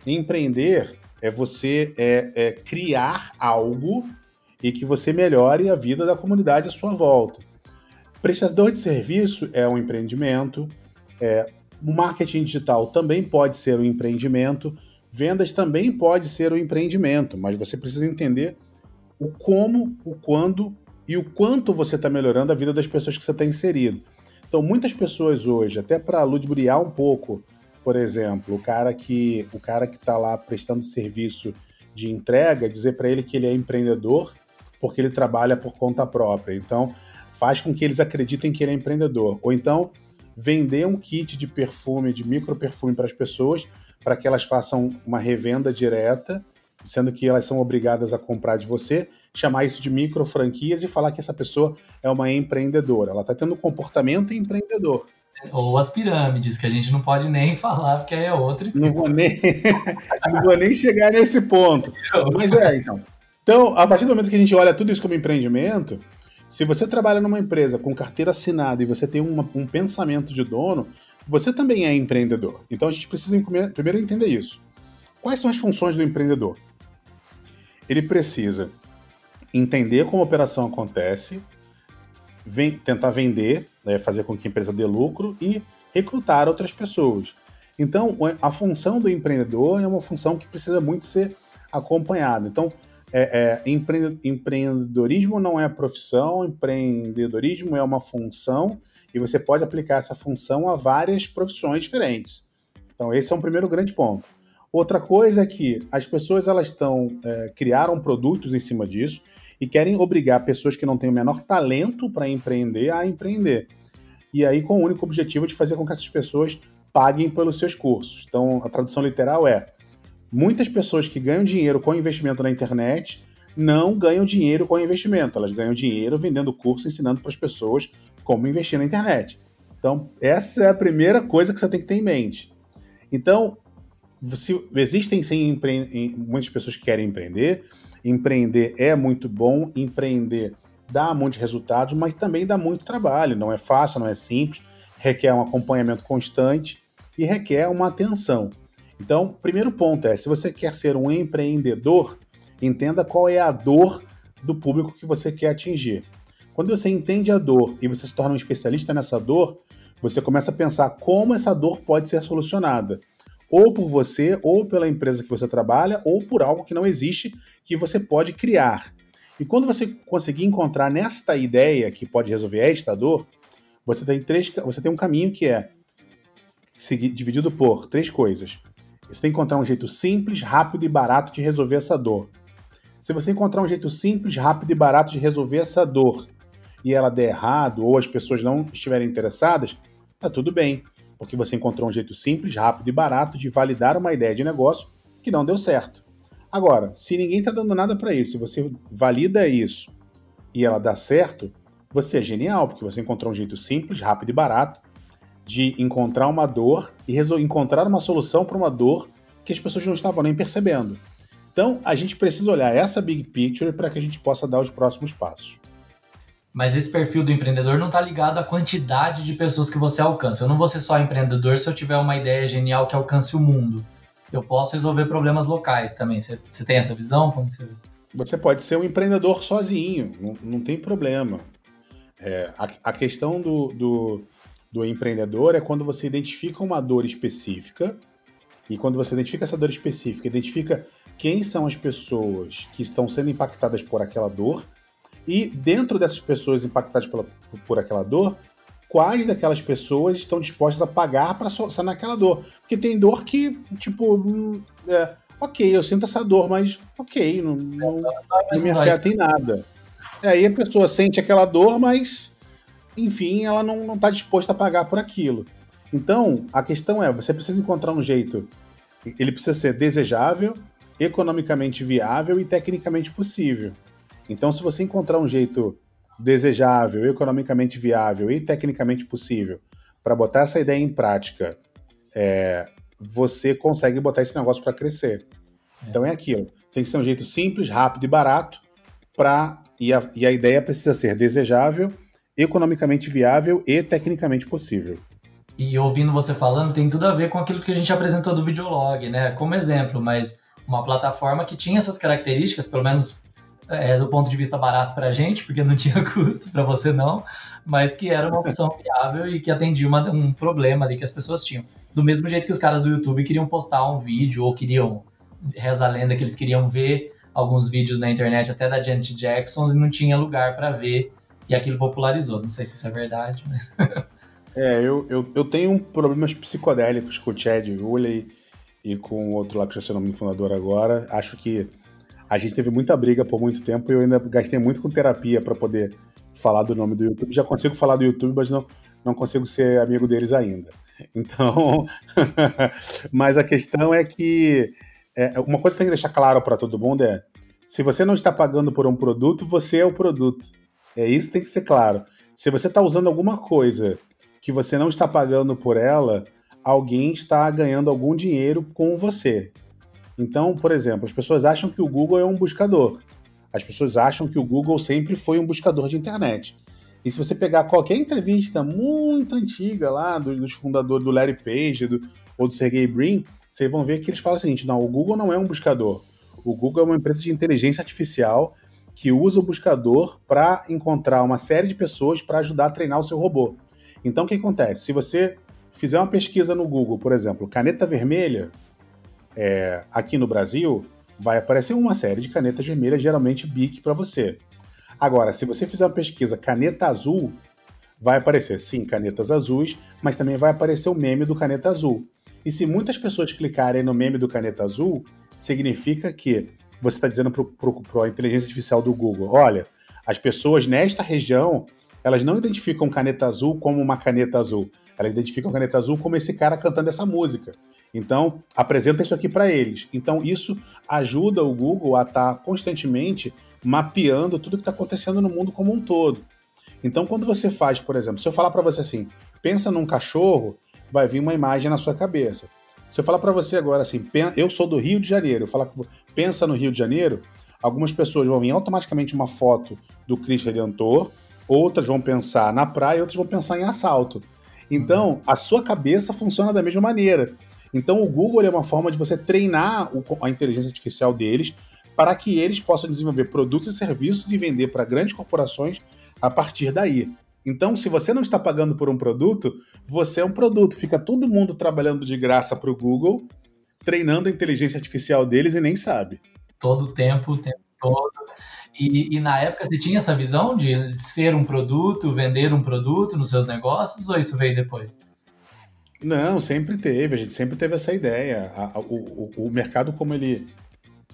Empreender é você é, é criar algo e que você melhore a vida da comunidade à sua volta. Prestador de serviço é um empreendimento, é, o marketing digital também pode ser um empreendimento, vendas também pode ser um empreendimento, mas você precisa entender o como, o quando e o quanto você está melhorando a vida das pessoas que você está inserido. Então, muitas pessoas hoje, até para ludibriar um pouco, por exemplo, o cara que o cara que está lá prestando serviço de entrega, dizer para ele que ele é empreendedor porque ele trabalha por conta própria. Então, faz com que eles acreditem que ele é empreendedor. Ou então, vender um kit de perfume, de micro perfume para as pessoas, para que elas façam uma revenda direta, sendo que elas são obrigadas a comprar de você, chamar isso de micro franquias e falar que essa pessoa é uma empreendedora. Ela está tendo um comportamento empreendedor. Ou as pirâmides, que a gente não pode nem falar, porque é outra Não vou nem, não vou nem chegar nesse ponto. Mas é, então. Então, a partir do momento que a gente olha tudo isso como empreendimento, se você trabalha numa empresa com carteira assinada e você tem uma, um pensamento de dono, você também é empreendedor. Então a gente precisa primeiro entender isso. Quais são as funções do empreendedor? Ele precisa entender como a operação acontece, vem, tentar vender, né, fazer com que a empresa dê lucro e recrutar outras pessoas. Então, a função do empreendedor é uma função que precisa muito ser acompanhada. Então, é, é, empreendedorismo não é profissão, empreendedorismo é uma função e você pode aplicar essa função a várias profissões diferentes. Então, esse é um primeiro grande ponto. Outra coisa é que as pessoas elas estão é, criaram produtos em cima disso e querem obrigar pessoas que não têm o menor talento para empreender a empreender. E aí com o único objetivo de fazer com que essas pessoas paguem pelos seus cursos. Então a tradução literal é: muitas pessoas que ganham dinheiro com investimento na internet não ganham dinheiro com investimento, elas ganham dinheiro vendendo curso, ensinando para as pessoas como investir na internet. Então, essa é a primeira coisa que você tem que ter em mente. Então, se, existem sim empre... muitas pessoas que querem empreender, empreender é muito bom, empreender dá muitos resultados, mas também dá muito trabalho. Não é fácil, não é simples, requer um acompanhamento constante e requer uma atenção. Então, primeiro ponto é: se você quer ser um empreendedor, entenda qual é a dor do público que você quer atingir. Quando você entende a dor e você se torna um especialista nessa dor, você começa a pensar como essa dor pode ser solucionada ou por você, ou pela empresa que você trabalha, ou por algo que não existe que você pode criar. E quando você conseguir encontrar nesta ideia que pode resolver esta dor, você tem três, você tem um caminho que é seguir, dividido por três coisas. Você tem que encontrar um jeito simples, rápido e barato de resolver essa dor. Se você encontrar um jeito simples, rápido e barato de resolver essa dor e ela der errado ou as pessoas não estiverem interessadas, tá tudo bem porque você encontrou um jeito simples, rápido e barato de validar uma ideia de negócio que não deu certo. Agora, se ninguém está dando nada para isso, se você valida isso e ela dá certo, você é genial, porque você encontrou um jeito simples, rápido e barato de encontrar uma dor e encontrar uma solução para uma dor que as pessoas não estavam nem percebendo. Então, a gente precisa olhar essa big picture para que a gente possa dar os próximos passos. Mas esse perfil do empreendedor não está ligado à quantidade de pessoas que você alcança. Eu não vou ser só empreendedor se eu tiver uma ideia genial que alcance o mundo. Eu posso resolver problemas locais também. Você, tem essa visão? Como você... você pode ser um empreendedor sozinho, não, não tem problema. É, a, a, questão do, do, do empreendedor é quando você identifica uma dor específica e quando você identifica essa dor específica, identifica quem são as pessoas que estão sendo impactadas por aquela dor e dentro dessas pessoas impactadas pela, por aquela dor, quais daquelas pessoas estão dispostas a pagar para sanar aquela dor. Porque tem dor que, tipo, hum, é, ok, eu sinto essa dor, mas ok, não, não, não me afeta em nada. E aí a pessoa sente aquela dor, mas, enfim, ela não está disposta a pagar por aquilo. Então, a questão é, você precisa encontrar um jeito, ele precisa ser desejável, economicamente viável e tecnicamente possível. Então, se você encontrar um jeito desejável, economicamente viável e tecnicamente possível para botar essa ideia em prática, é, você consegue botar esse negócio para crescer. É. Então é aquilo. Tem que ser um jeito simples, rápido e barato para e a, e a ideia precisa ser desejável, economicamente viável e tecnicamente possível. E ouvindo você falando, tem tudo a ver com aquilo que a gente apresentou do videolog, né? Como exemplo, mas uma plataforma que tinha essas características, pelo menos é, do ponto de vista barato para a gente, porque não tinha custo para você não, mas que era uma opção viável e que atendia uma, um problema ali que as pessoas tinham. Do mesmo jeito que os caras do YouTube queriam postar um vídeo ou queriam, reza a lenda que eles queriam ver alguns vídeos na internet até da Janet Jackson e não tinha lugar para ver e aquilo popularizou. Não sei se isso é verdade, mas... é, eu, eu, eu tenho problemas psicodélicos com o Chad Hurley e com o outro lá que já sei o nome do fundador agora. Acho que a gente teve muita briga por muito tempo e eu ainda gastei muito com terapia para poder falar do nome do YouTube. Já consigo falar do YouTube, mas não, não consigo ser amigo deles ainda. Então, mas a questão é que é, uma coisa que tem que deixar claro para todo mundo é: se você não está pagando por um produto, você é o produto. É isso tem que ser claro. Se você está usando alguma coisa que você não está pagando por ela, alguém está ganhando algum dinheiro com você. Então, por exemplo, as pessoas acham que o Google é um buscador. As pessoas acham que o Google sempre foi um buscador de internet. E se você pegar qualquer entrevista muito antiga lá dos do fundadores do Larry Page do, ou do Sergey Brin, vocês vão ver que eles falam o seguinte: não, o Google não é um buscador. O Google é uma empresa de inteligência artificial que usa o buscador para encontrar uma série de pessoas para ajudar a treinar o seu robô. Então, o que acontece? Se você fizer uma pesquisa no Google, por exemplo, caneta vermelha, é, aqui no Brasil, vai aparecer uma série de canetas vermelhas, geralmente BIC para você. Agora, se você fizer uma pesquisa caneta azul, vai aparecer sim canetas azuis, mas também vai aparecer o meme do caneta azul. E se muitas pessoas clicarem no meme do caneta azul, significa que você está dizendo para a inteligência artificial do Google: olha, as pessoas nesta região elas não identificam caneta azul como uma caneta azul, elas identificam caneta azul como esse cara cantando essa música. Então, apresenta isso aqui para eles. Então, isso ajuda o Google a estar tá constantemente mapeando tudo que está acontecendo no mundo como um todo. Então, quando você faz, por exemplo, se eu falar para você assim, pensa num cachorro, vai vir uma imagem na sua cabeça. Se eu falar para você agora assim, eu sou do Rio de Janeiro, eu falar pensa no Rio de Janeiro, algumas pessoas vão vir automaticamente uma foto do Cristo Redentor, outras vão pensar na praia, outras vão pensar em assalto. Então, a sua cabeça funciona da mesma maneira. Então, o Google é uma forma de você treinar a inteligência artificial deles para que eles possam desenvolver produtos e serviços e vender para grandes corporações a partir daí. Então, se você não está pagando por um produto, você é um produto. Fica todo mundo trabalhando de graça para o Google, treinando a inteligência artificial deles e nem sabe. Todo o tempo, o tempo todo. E, e, na época você tinha essa visão de ser um produto, vender um produto nos seus negócios, ou isso veio depois? Não, sempre teve, a gente sempre teve essa ideia. A, a, o, o, mercado como ele,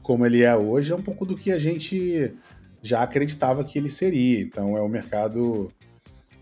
como ele é hoje é um pouco do que a gente já acreditava que ele seria. Então é o mercado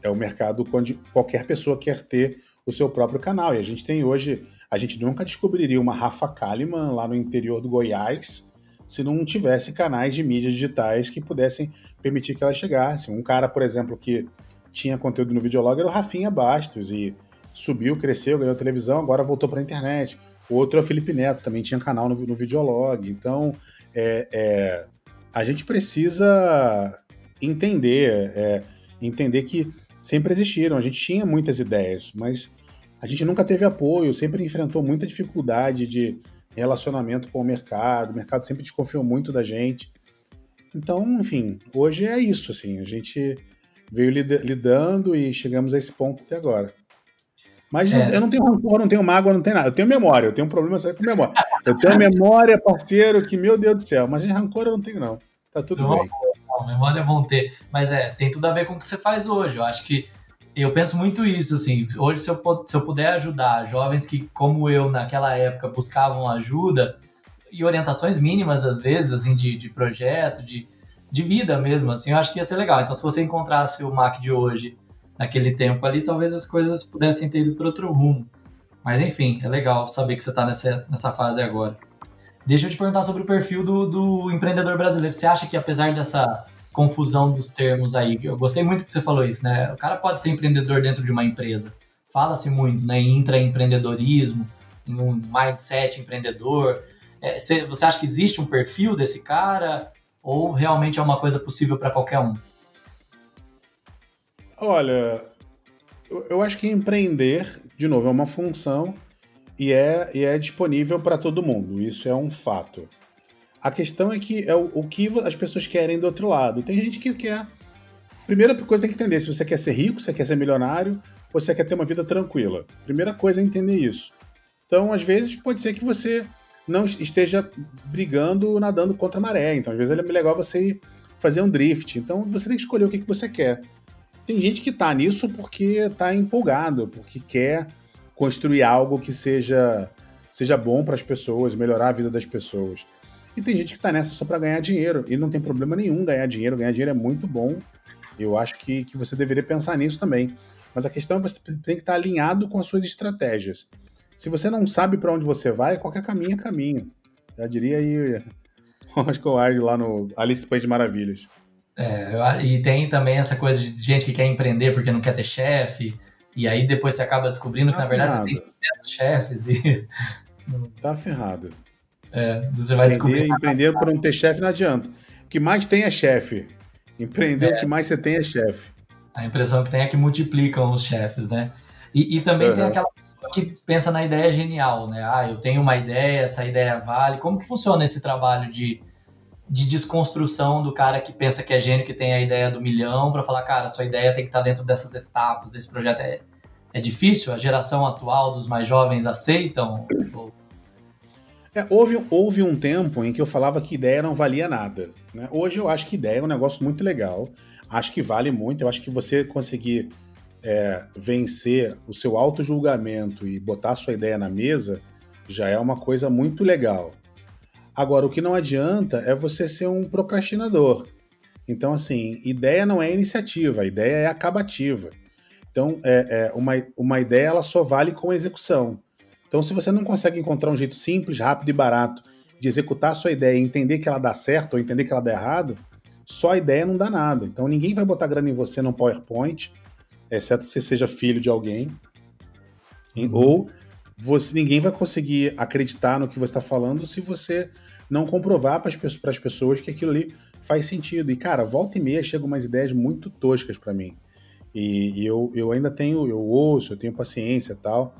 é o mercado onde qualquer pessoa quer ter o seu próprio canal. E a gente tem hoje, a gente nunca descobriria uma Rafa Kalimann lá no interior do Goiás se não tivesse canais de mídias digitais que pudessem permitir que ela chegasse. Um cara, por exemplo, que tinha conteúdo no Videolog era o Rafinha Bastos e subiu, cresceu, ganhou televisão, agora voltou para a internet. O outro é o Felipe Neto, também tinha canal no, no Videolog. Então, é, é, a gente precisa entender, é, entender que sempre existiram. A gente tinha muitas ideias, mas a gente nunca teve apoio, sempre enfrentou muita dificuldade de relacionamento com o mercado. O mercado sempre desconfiou muito da gente. Então, enfim, hoje é isso, assim, a gente veio lidando e chegamos a esse ponto até agora. Mas é. eu não tenho rancor, não tenho mágoa, não tenho nada. Eu tenho memória, eu tenho um problema sério com memória. Eu tenho memória, parceiro, que, meu Deus do céu, mas em rancor eu não tenho, não. Tá tudo São bem. Não, memória é bom ter. Mas é, tem tudo a ver com o que você faz hoje. Eu acho que eu penso muito isso, assim. Hoje, se eu, se eu puder ajudar jovens que, como eu, naquela época, buscavam ajuda e orientações mínimas, às vezes, assim, de, de projeto, de, de vida mesmo, assim, eu acho que ia ser legal. Então, se você encontrasse o Mac de hoje, naquele tempo ali, talvez as coisas pudessem ter ido por outro rumo. Mas, enfim, é legal saber que você está nessa, nessa fase agora. Deixa eu te perguntar sobre o perfil do, do empreendedor brasileiro. Você acha que, apesar dessa confusão dos termos aí. Eu gostei muito que você falou isso, né? O cara pode ser empreendedor dentro de uma empresa. Fala-se muito, né, em intraempreendedorismo, em um mindset empreendedor. É, você acha que existe um perfil desse cara ou realmente é uma coisa possível para qualquer um? Olha, eu acho que empreender, de novo, é uma função e é, e é disponível para todo mundo. Isso é um fato. A questão é que é o, o, que as pessoas querem do outro lado. Tem gente que quer. Primeira coisa tem que entender se você quer ser rico, se você quer ser milionário, ou se você quer ter uma vida tranquila. Primeira coisa é entender isso. Então, às vezes, pode ser que você não esteja brigando, nadando contra a maré. Então, às vezes, é legal você ir fazer um drift. Então, você tem que escolher o que, que você quer. Tem gente que está nisso porque está empolgado, porque quer construir algo que seja, seja bom para as pessoas, melhorar a vida das pessoas. E tem gente que tá nessa só para ganhar dinheiro. E não tem problema nenhum ganhar dinheiro. Ganhar dinheiro é muito bom. Eu acho que, que você deveria pensar nisso também. Mas a questão é que você tem que estar alinhado com as suas estratégias. Se você não sabe para onde você vai, qualquer caminho é caminho. Já diria aí Oscar Wilde lá no Alice País de Maravilhas. É, e tem também essa coisa de gente que quer empreender porque não quer ter chefe. E aí depois você acaba descobrindo tá que, na verdade, ferrado. você tem 200 chefes e... Tá ferrado. É, você vai descobrir. Empreender por não ter chefe não adianta. O que mais tem é chefe. Empreender, é. o que mais você tem é chefe. A impressão que tem é que multiplicam os chefes, né? E, e também uhum. tem aquela pessoa que pensa na ideia genial, né? Ah, eu tenho uma ideia, essa ideia vale. Como que funciona esse trabalho de, de desconstrução do cara que pensa que é gênio, que tem a ideia do milhão, para falar, cara, sua ideia tem que estar dentro dessas etapas desse projeto? É, é difícil? A geração atual dos mais jovens aceitam? Ou é, houve, houve um tempo em que eu falava que ideia não valia nada. Né? Hoje eu acho que ideia é um negócio muito legal. Acho que vale muito. Eu acho que você conseguir é, vencer o seu auto-julgamento e botar sua ideia na mesa já é uma coisa muito legal. Agora, o que não adianta é você ser um procrastinador. Então, assim, ideia não é iniciativa, ideia é acabativa. Então, é, é uma, uma ideia ela só vale com execução. Então, se você não consegue encontrar um jeito simples, rápido e barato de executar a sua ideia e entender que ela dá certo ou entender que ela dá errado, só a ideia não dá nada. Então, ninguém vai botar grana em você no PowerPoint, exceto se você seja filho de alguém, uhum. ou você, ninguém vai conseguir acreditar no que você está falando se você não comprovar para as pessoas que aquilo ali faz sentido. E, cara, volta e meia chegam umas ideias muito toscas para mim. E, e, eu, eu ainda tenho, eu ouço, eu tenho paciência e tal.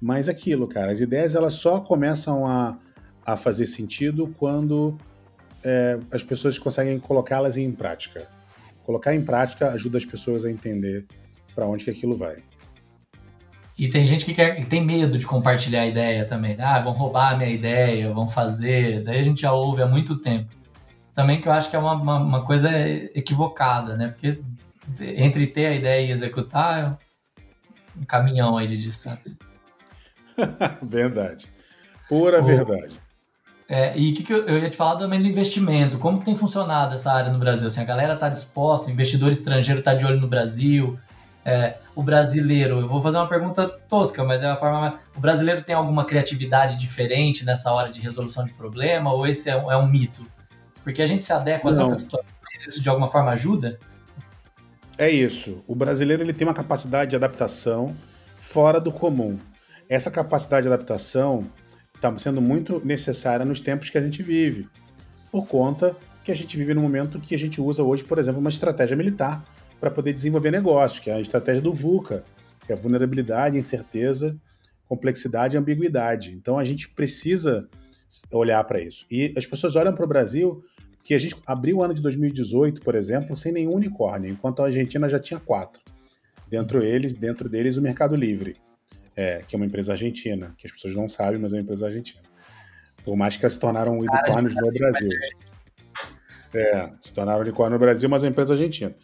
Mas aquilo, cara, as ideias elas só começam a, a fazer sentido quando é, as pessoas conseguem colocá-las em prática. Colocar em prática ajuda as pessoas a entender para onde que aquilo vai. E tem gente que, quer, que tem medo de compartilhar a ideia também. Ah, vão roubar a minha ideia, vão fazer. Isso aí a gente já ouve há muito tempo. Também que eu acho que é uma, uma, uma coisa equivocada, né? Porque entre ter a ideia e executar é um caminhão aí de distância. verdade. Pura o... verdade. É, e o que, que eu, eu, ia te falar também do investimento. Como que tem funcionado essa área no Brasil? Assim, a galera está disposta, o investidor estrangeiro está de olho no Brasil, é, o brasileiro, eu vou fazer uma pergunta tosca, mas é a forma. O brasileiro tem alguma criatividade diferente nessa hora de resolução de problema, ou esse é, é um mito? Porque a gente se adequa Não. a tantas situações, isso de alguma forma ajuda? É isso. O brasileiro ele tem uma capacidade de adaptação fora do comum essa capacidade de adaptação está sendo muito necessária nos tempos que a gente vive, por conta que a gente vive no momento que a gente usa hoje, por exemplo, uma estratégia militar para poder desenvolver negócios, que é a estratégia do VUCA, que é vulnerabilidade, incerteza, complexidade e ambiguidade. Então a gente precisa olhar para isso. E as pessoas olham para o Brasil que a gente abriu o ano de 2018, por exemplo, sem nenhum unicórnio, enquanto a Argentina já tinha quatro. Dentro eles, dentro deles, o Mercado Livre é, que é uma empresa argentina, que as pessoas não sabem, mas é uma empresa argentina. Por mais que elas se tornaram unicórnios no Brasil. É, se tornaram unicórnio no Brasil, mas é uma empresa argentina.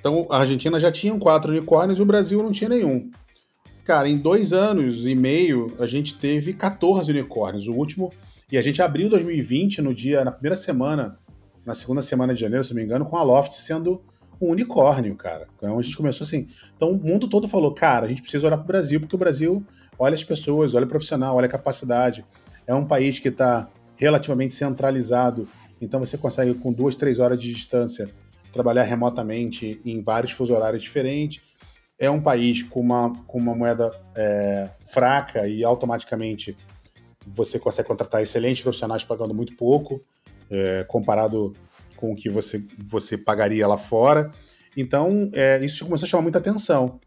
Então, a Argentina já tinha quatro unicórnios e o Brasil não tinha nenhum. Cara, em dois anos e meio, a gente teve 14 unicórnios. O último. E a gente abriu 2020 no dia, na primeira semana, na segunda semana de janeiro, se não me engano, com a Loft sendo um unicórnio, cara. Então a gente começou assim. Então o mundo todo falou, cara, a gente precisa olhar para o Brasil, porque o Brasil olha as pessoas, olha o profissional, olha a capacidade. É um país que está relativamente centralizado, então você consegue, com duas, três horas de distância, trabalhar remotamente em vários fuso horários diferentes. É um país com uma, com uma moeda é, fraca e automaticamente você consegue contratar excelentes profissionais pagando muito pouco, é, comparado com o que você, você pagaria lá fora. Então, é, isso começou a chamar muita atenção.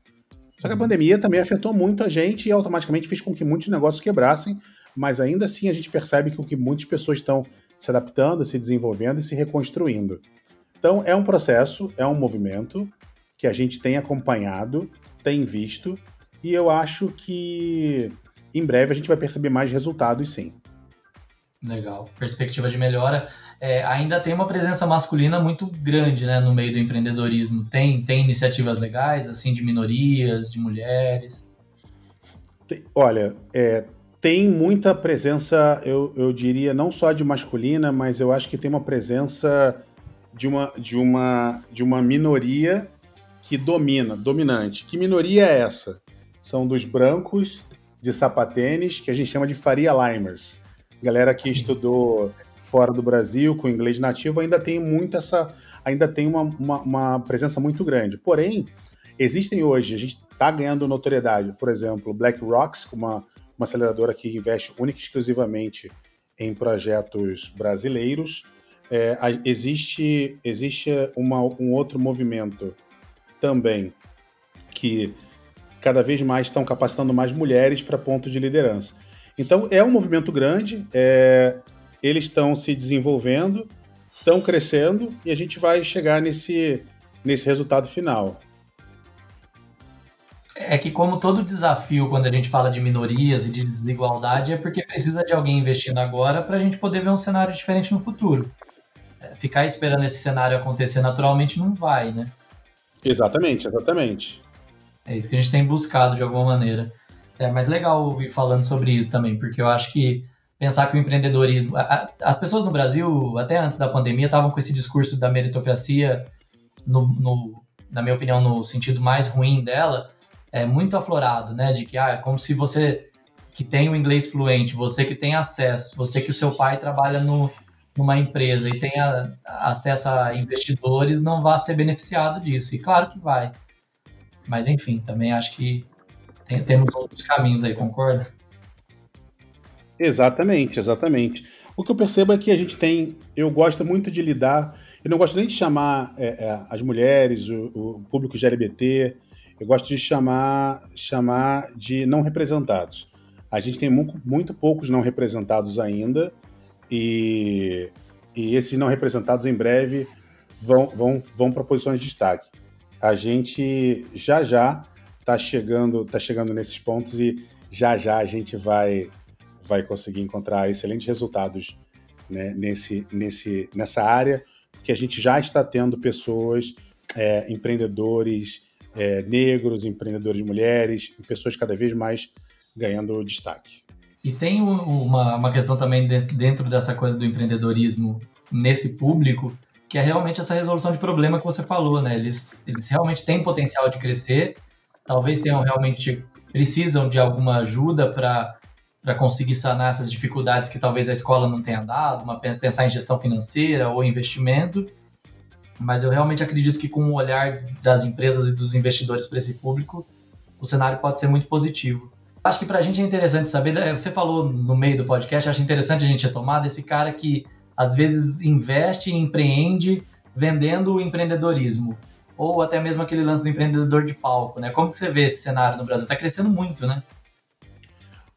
Só que a uhum. pandemia também afetou muito a gente e automaticamente fez com que muitos negócios quebrassem, mas ainda assim a gente percebe que, que muitas pessoas estão se adaptando, se desenvolvendo e se reconstruindo. Então, é um processo, é um movimento que a gente tem acompanhado, tem visto, e eu acho que em breve a gente vai perceber mais resultados, sim. Legal. Perspectiva de melhora. É, ainda tem uma presença masculina muito grande né, no meio do empreendedorismo. Tem, tem iniciativas legais, assim, de minorias, de mulheres? Olha, é, tem muita presença, eu, eu diria, não só de masculina, mas eu acho que tem uma presença de uma, de uma, de uma minoria que domina, dominante. Que minoria é essa? São dos brancos de sapatênis, que a gente chama de Faria Limers galera que Sim. estudou fora do Brasil, com inglês nativo, ainda tem muito essa. ainda tem uma, uma, uma presença muito grande. Porém, existem hoje, a gente está ganhando notoriedade, por exemplo, BlackRock, uma, uma aceleradora que investe única e exclusivamente em projetos brasileiros. É, existe existe uma, um outro movimento também que cada vez mais estão capacitando mais mulheres para pontos de liderança. Então é um movimento grande, é, eles estão se desenvolvendo, estão crescendo e a gente vai chegar nesse, nesse resultado final. É que, como todo desafio, quando a gente fala de minorias e de desigualdade, é porque precisa de alguém investindo agora para a gente poder ver um cenário diferente no futuro. É, ficar esperando esse cenário acontecer naturalmente não vai, né? Exatamente, exatamente. É isso que a gente tem buscado de alguma maneira. É, mas legal ouvir falando sobre isso também, porque eu acho que pensar que o empreendedorismo. A, as pessoas no Brasil, até antes da pandemia, estavam com esse discurso da meritocracia, no, no, na minha opinião, no sentido mais ruim dela, é muito aflorado, né? De que ah, é como se você que tem o inglês fluente, você que tem acesso, você que o seu pai trabalha no, numa empresa e tenha acesso a investidores, não vá ser beneficiado disso. E claro que vai. Mas enfim, também acho que tem, temos outros caminhos aí, concorda? Exatamente, exatamente. O que eu percebo é que a gente tem. Eu gosto muito de lidar. Eu não gosto nem de chamar é, é, as mulheres, o, o, público LGBT. Eu gosto de chamar, chamar de não representados. A gente tem muito, muito poucos não representados ainda. E, e esses não representados em breve vão, vão, vão para posições de destaque. A gente já já tá chegando, tá chegando nesses pontos e já já a gente vai vai conseguir encontrar excelentes resultados né, nesse, nesse, nessa área, porque a gente já está tendo pessoas, é, empreendedores é, negros, empreendedores mulheres, pessoas cada vez mais ganhando destaque. E tem uma, uma questão também dentro dessa coisa do empreendedorismo nesse público, que é realmente essa resolução de problema que você falou, né? Eles, eles realmente têm potencial de crescer talvez tenham realmente precisam de alguma ajuda para para conseguir sanar essas dificuldades que talvez a escola não tenha dado, uma, pensar em gestão financeira ou investimento. Mas eu realmente acredito que com o olhar das empresas e dos investidores para esse público, o cenário pode ser muito positivo. Acho que para a gente é interessante saber, é, você falou no meio do podcast, acho interessante a gente retomar desse cara que às vezes investe e empreende vendendo o empreendedorismo ou até mesmo aquele lance do empreendedor de palco, né? Como que você vê esse cenário no Brasil? Está crescendo muito, né?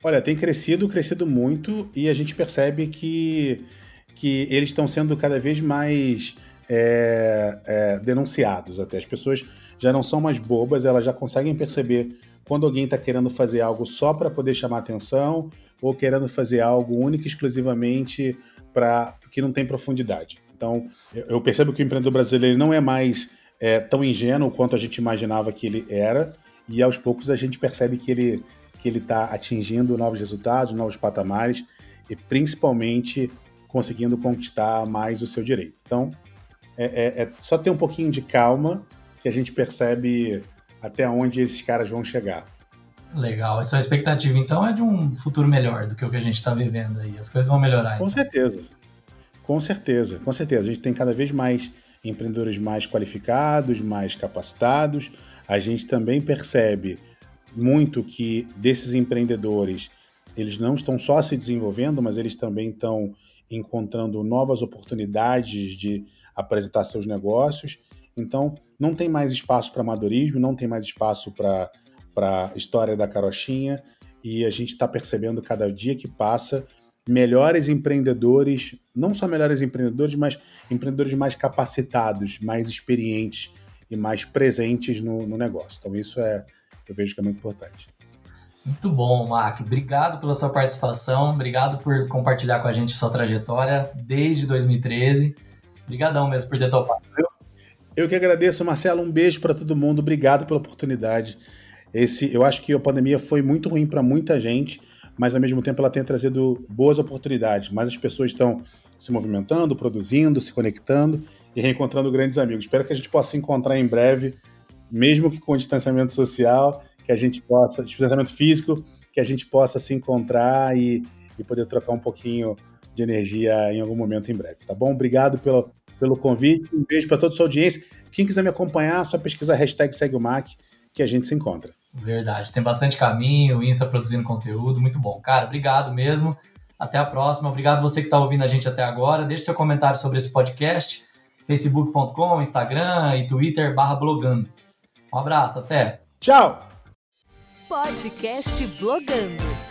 Olha, tem crescido, crescido muito, e a gente percebe que, que eles estão sendo cada vez mais é, é, denunciados até. As pessoas já não são mais bobas, elas já conseguem perceber quando alguém está querendo fazer algo só para poder chamar atenção, ou querendo fazer algo único exclusivamente para que não tem profundidade. Então, eu percebo que o empreendedor brasileiro não é mais é, tão ingênuo quanto a gente imaginava que ele era, e aos poucos a gente percebe que ele que ele está atingindo novos resultados, novos patamares e principalmente conseguindo conquistar mais o seu direito. Então, é, é, é só ter um pouquinho de calma que a gente percebe até onde esses caras vão chegar. Legal. Essa expectativa, então, é de um futuro melhor do que o que a gente está vivendo aí. As coisas vão melhorar. Com então. certeza. Com certeza, com certeza. A gente tem cada vez mais empreendedores mais qualificados, mais capacitados. A gente também percebe muito que desses empreendedores, eles não estão só se desenvolvendo, mas eles também estão encontrando novas oportunidades de apresentar seus negócios. Então, não tem mais espaço para amadorismo, não tem mais espaço para história da carochinha e a gente está percebendo cada dia que passa melhores empreendedores, não só melhores empreendedores, mas empreendedores mais capacitados, mais experientes e mais presentes no, no negócio. Então isso é, eu vejo que é muito importante. Muito bom, Mark. Obrigado pela sua participação, obrigado por compartilhar com a gente sua trajetória desde 2013. Obrigadão mesmo por ter topado, viu? Eu que agradeço, Marcelo. Um beijo para todo mundo. Obrigado pela oportunidade. Esse, eu acho que a pandemia foi muito ruim para muita gente, mas ao mesmo tempo ela tem trazido boas oportunidades. Mas as pessoas estão se movimentando, produzindo, se conectando e reencontrando grandes amigos. Espero que a gente possa se encontrar em breve, mesmo que com distanciamento social, que a gente possa, distanciamento físico, que a gente possa se encontrar e, e poder trocar um pouquinho de energia em algum momento em breve, tá bom? Obrigado pelo, pelo convite, um beijo para toda a sua audiência. Quem quiser me acompanhar, só pesquisar hashtag segue o MAC que a gente se encontra. Verdade, tem bastante caminho, o Insta produzindo conteúdo, muito bom. Cara, obrigado mesmo. Até a próxima. Obrigado você que está ouvindo a gente até agora. Deixe seu comentário sobre esse podcast, facebook.com, Instagram e Twitter barra blogando. Um abraço, até. Tchau! Podcast Blogando.